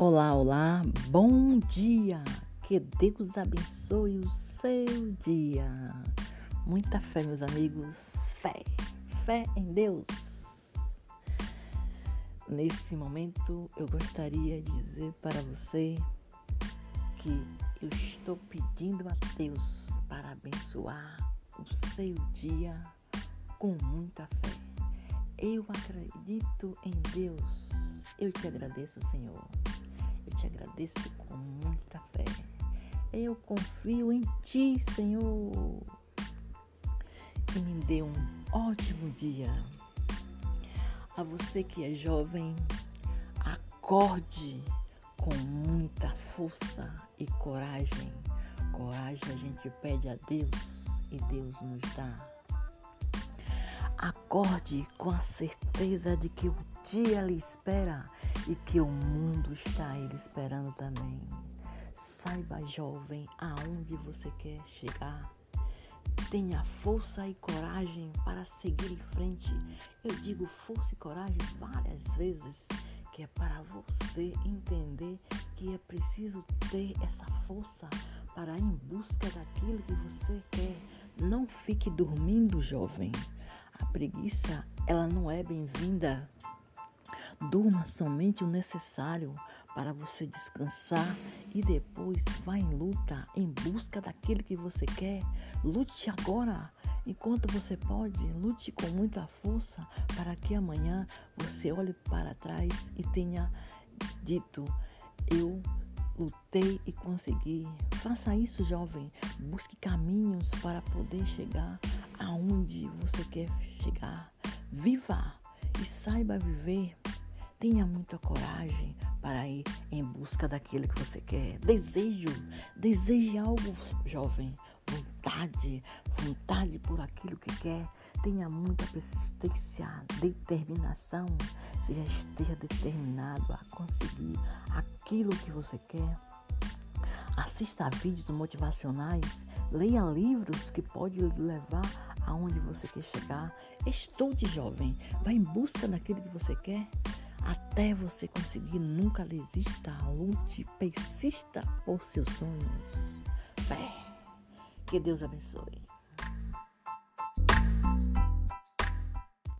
Olá, olá, bom dia! Que Deus abençoe o seu dia. Muita fé, meus amigos, fé, fé em Deus. Nesse momento, eu gostaria de dizer para você que eu estou pedindo a Deus para abençoar o seu dia com muita fé. Eu acredito em Deus. Eu te agradeço, Senhor eu te agradeço com muita fé. Eu confio em ti, Senhor. E me dê um ótimo dia. A você que é jovem, acorde com muita força e coragem. Coragem a gente pede a Deus e Deus nos dá. Acorde com a certeza de que o dia lhe espera e que o mundo está ele esperando também. Saiba, jovem, aonde você quer chegar. Tenha força e coragem para seguir em frente. Eu digo força e coragem várias vezes, que é para você entender que é preciso ter essa força para ir em busca daquilo que você quer. Não fique dormindo, jovem. Preguiça, ela não é bem-vinda. Durma somente o necessário para você descansar e depois vá em luta em busca daquilo que você quer. Lute agora, enquanto você pode. Lute com muita força para que amanhã você olhe para trás e tenha dito: Eu lutei e consegui. Faça isso, jovem. Busque caminhos para poder chegar aonde você quer chegar. Viva e saiba viver Tenha muita coragem para ir em busca daquilo que você quer. Desejo, deseje algo, jovem. Vontade, vontade por aquilo que quer. Tenha muita persistência, determinação. Seja esteja determinado a conseguir aquilo que você quer. Assista a vídeos motivacionais. Leia livros que podem lhe levar aonde você quer chegar. Estude, jovem. Vá em busca daquilo que você quer até você conseguir. Nunca desista, lute, persista por seus sonhos. Fé. Que Deus abençoe.